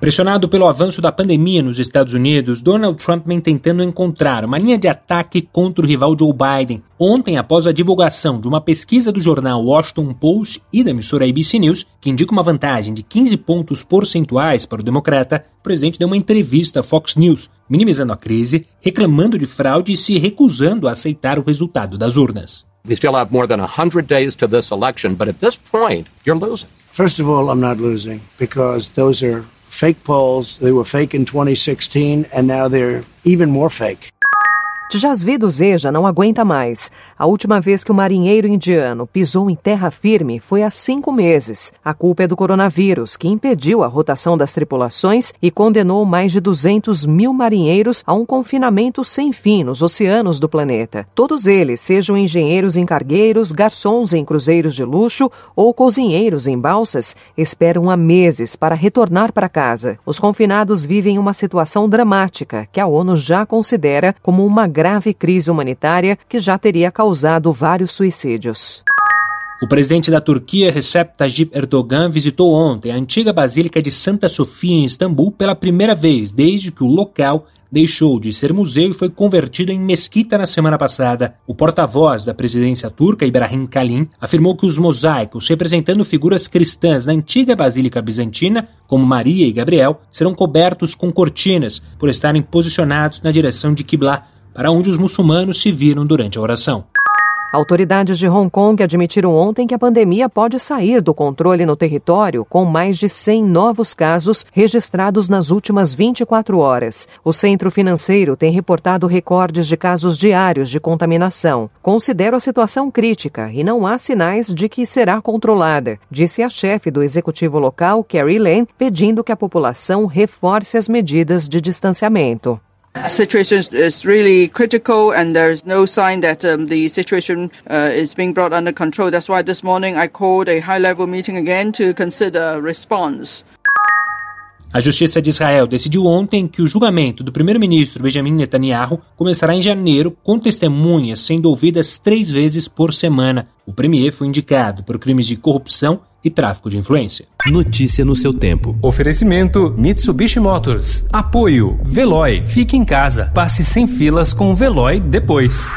Pressionado pelo avanço da pandemia nos Estados Unidos, Donald Trump vem tentando encontrar uma linha de ataque contra o rival Joe Biden. Ontem, após a divulgação de uma pesquisa do jornal Washington Post e da emissora ABC News, que indica uma vantagem de 15 pontos percentuais para o democrata, o presidente deu uma entrevista à Fox News, minimizando a crise, reclamando de fraude e se recusando a aceitar o resultado das urnas. We still have more than 100 days to this election, but at this point, you're losing. First of all, I'm not losing because those are fake polls. They were fake in 2016, and now they're even more fake. Tjasvi do Zeja não aguenta mais. A última vez que o marinheiro indiano pisou em terra firme foi há cinco meses. A culpa é do coronavírus, que impediu a rotação das tripulações e condenou mais de 200 mil marinheiros a um confinamento sem fim nos oceanos do planeta. Todos eles, sejam engenheiros em cargueiros, garçons em cruzeiros de luxo ou cozinheiros em balsas, esperam há meses para retornar para casa. Os confinados vivem uma situação dramática que a ONU já considera como uma grave crise humanitária que já teria causado vários suicídios. O presidente da Turquia, Recep Tayyip Erdogan, visitou ontem a antiga Basílica de Santa Sofia em Istambul pela primeira vez desde que o local deixou de ser museu e foi convertido em mesquita na semana passada. O porta-voz da presidência turca, Ibrahim Kalin, afirmou que os mosaicos representando figuras cristãs da antiga Basílica Bizantina, como Maria e Gabriel, serão cobertos com cortinas por estarem posicionados na direção de Qibla, para onde os muçulmanos se viram durante a oração. Autoridades de Hong Kong admitiram ontem que a pandemia pode sair do controle no território, com mais de 100 novos casos registrados nas últimas 24 horas. O centro financeiro tem reportado recordes de casos diários de contaminação. Considero a situação crítica e não há sinais de que será controlada, disse a chefe do executivo local, Carrie Lane, pedindo que a população reforce as medidas de distanciamento. Situation is really critical and there is no sign that um, the situation uh, is being brought under control. That's why this morning I called a high level meeting again to consider response. A Justiça de Israel decidiu ontem que o julgamento do primeiro-ministro Benjamin Netanyahu começará em janeiro, com testemunhas sendo ouvidas três vezes por semana. O premier foi indicado por crimes de corrupção e tráfico de influência. Notícia no seu tempo. Oferecimento Mitsubishi Motors. Apoio Veloy. Fique em casa. Passe sem filas com o Veloy depois.